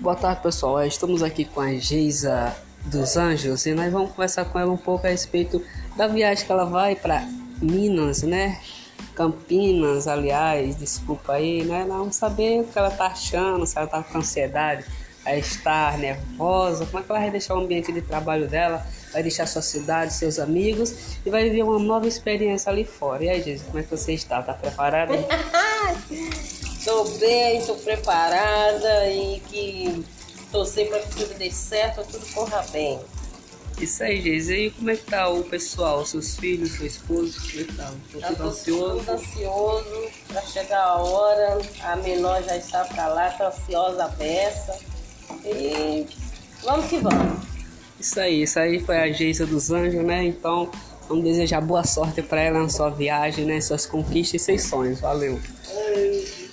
Boa tarde, pessoal. Estamos aqui com a Geisa dos Anjos e nós vamos conversar com ela um pouco a respeito da viagem que ela vai para Minas, né? Campinas, aliás, desculpa aí, né? Nós vamos saber o que ela tá achando, se ela tá com ansiedade, vai estar nervosa, como é que ela vai deixar o ambiente de trabalho dela, vai deixar sua cidade, seus amigos e vai viver uma nova experiência ali fora. E aí, Geisa, como é que você está? Tá preparada? Estou bem, estou preparada e que torcer para que tudo dê certo, tudo corra bem. Isso aí, Geisa. E como é que tá o pessoal, seus filhos, seu esposo? Como é que tá? Tô Já tudo tô ansioso. tudo ansioso para chegar a hora. A menor já está para lá, tô ansiosa a beça. E vamos que vamos. Isso aí, isso aí foi a Geisa dos Anjos, né? Então, vamos desejar boa sorte para ela na sua viagem, né? Suas conquistas e seus sonhos. Valeu. Hum,